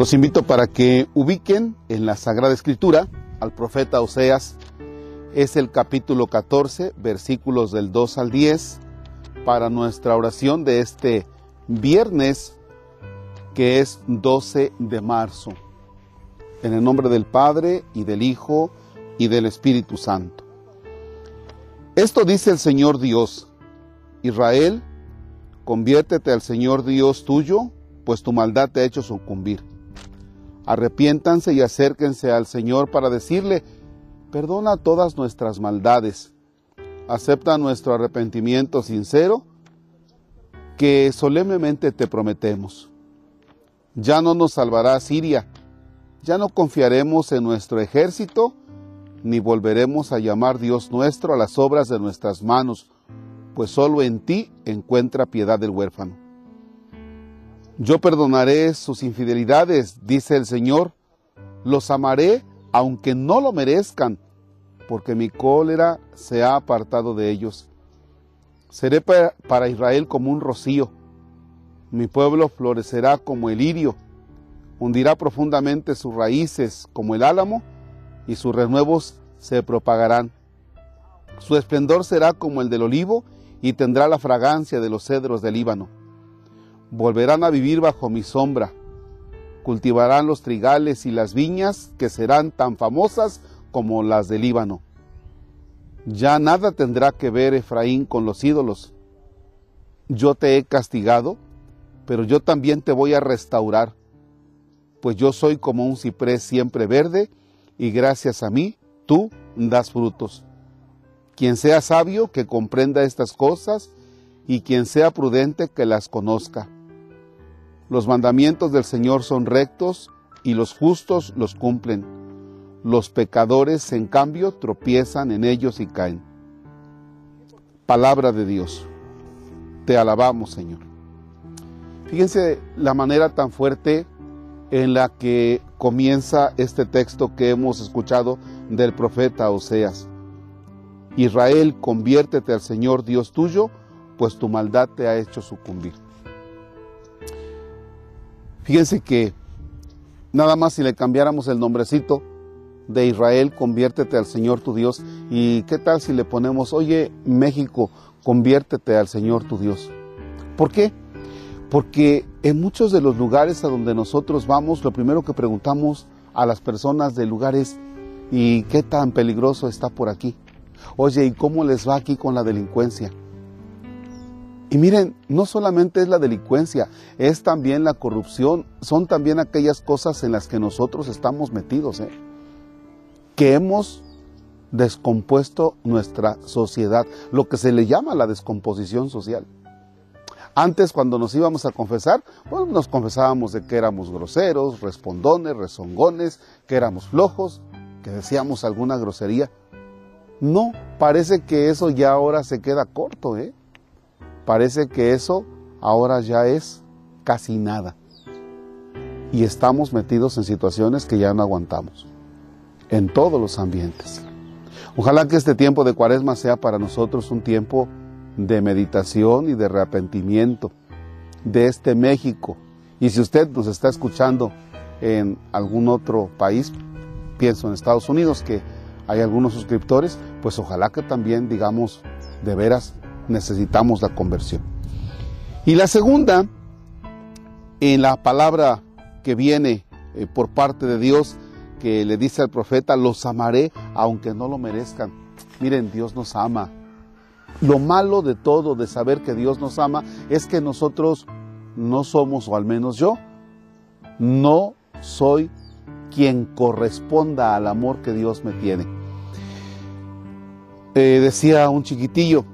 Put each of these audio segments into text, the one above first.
Los invito para que ubiquen en la Sagrada Escritura al profeta Oseas. Es el capítulo 14, versículos del 2 al 10, para nuestra oración de este viernes, que es 12 de marzo. En el nombre del Padre y del Hijo y del Espíritu Santo. Esto dice el Señor Dios, Israel, conviértete al Señor Dios tuyo, pues tu maldad te ha hecho sucumbir. Arrepiéntanse y acérquense al Señor para decirle, perdona todas nuestras maldades, acepta nuestro arrepentimiento sincero que solemnemente te prometemos. Ya no nos salvará Siria, ya no confiaremos en nuestro ejército, ni volveremos a llamar Dios nuestro a las obras de nuestras manos, pues solo en ti encuentra piedad el huérfano. Yo perdonaré sus infidelidades, dice el Señor, los amaré aunque no lo merezcan, porque mi cólera se ha apartado de ellos. Seré para Israel como un rocío, mi pueblo florecerá como el lirio, hundirá profundamente sus raíces como el álamo, y sus renuevos se propagarán. Su esplendor será como el del olivo, y tendrá la fragancia de los cedros del Líbano volverán a vivir bajo mi sombra. Cultivarán los trigales y las viñas que serán tan famosas como las del Líbano. Ya nada tendrá que ver Efraín con los ídolos. Yo te he castigado, pero yo también te voy a restaurar, pues yo soy como un ciprés siempre verde, y gracias a mí tú das frutos. Quien sea sabio, que comprenda estas cosas, y quien sea prudente, que las conozca. Los mandamientos del Señor son rectos y los justos los cumplen. Los pecadores, en cambio, tropiezan en ellos y caen. Palabra de Dios. Te alabamos, Señor. Fíjense la manera tan fuerte en la que comienza este texto que hemos escuchado del profeta Oseas. Israel, conviértete al Señor Dios tuyo, pues tu maldad te ha hecho sucumbir. Fíjense que nada más si le cambiáramos el nombrecito de Israel, conviértete al Señor tu Dios. ¿Y qué tal si le ponemos, oye México, conviértete al Señor tu Dios? ¿Por qué? Porque en muchos de los lugares a donde nosotros vamos, lo primero que preguntamos a las personas del lugar es, ¿y qué tan peligroso está por aquí? Oye, ¿y cómo les va aquí con la delincuencia? Y miren, no solamente es la delincuencia, es también la corrupción, son también aquellas cosas en las que nosotros estamos metidos, ¿eh? que hemos descompuesto nuestra sociedad, lo que se le llama la descomposición social. Antes, cuando nos íbamos a confesar, pues nos confesábamos de que éramos groseros, respondones, rezongones, que éramos flojos, que decíamos alguna grosería. No, parece que eso ya ahora se queda corto, ¿eh? Parece que eso ahora ya es casi nada. Y estamos metidos en situaciones que ya no aguantamos, en todos los ambientes. Ojalá que este tiempo de cuaresma sea para nosotros un tiempo de meditación y de arrepentimiento de este México. Y si usted nos está escuchando en algún otro país, pienso en Estados Unidos, que hay algunos suscriptores, pues ojalá que también digamos de veras necesitamos la conversión. Y la segunda, en la palabra que viene eh, por parte de Dios, que le dice al profeta, los amaré aunque no lo merezcan. Miren, Dios nos ama. Lo malo de todo, de saber que Dios nos ama, es que nosotros no somos, o al menos yo, no soy quien corresponda al amor que Dios me tiene. Eh, decía un chiquitillo,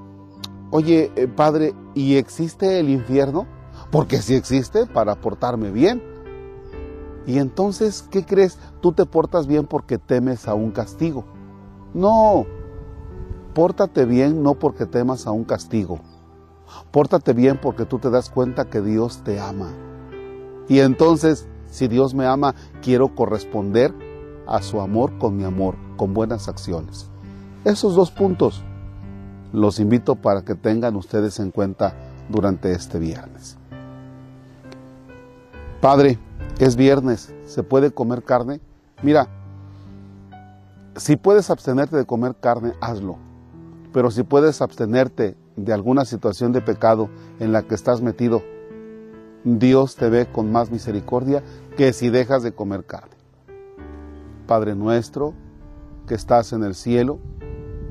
oye, eh, padre, ¿y existe el infierno? Porque si existe, para portarme bien. Y entonces, ¿qué crees? Tú te portas bien porque temes a un castigo. No, pórtate bien no porque temas a un castigo. Pórtate bien porque tú te das cuenta que Dios te ama. Y entonces, si Dios me ama, quiero corresponder a su amor con mi amor, con buenas acciones. Esos dos puntos los invito para que tengan ustedes en cuenta durante este viernes. Padre, es viernes, ¿se puede comer carne? Mira, si puedes abstenerte de comer carne, hazlo. Pero si puedes abstenerte de alguna situación de pecado en la que estás metido, Dios te ve con más misericordia que si dejas de comer carne. Padre nuestro, que estás en el cielo,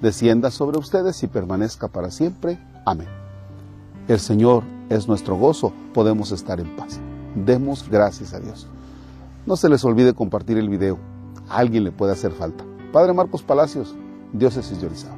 descienda sobre ustedes y permanezca para siempre. Amén. El Señor es nuestro gozo, podemos estar en paz. Demos gracias a Dios. No se les olvide compartir el video alguien le puede hacer falta. Padre Marcos Palacios, Diócesis de Orizaba.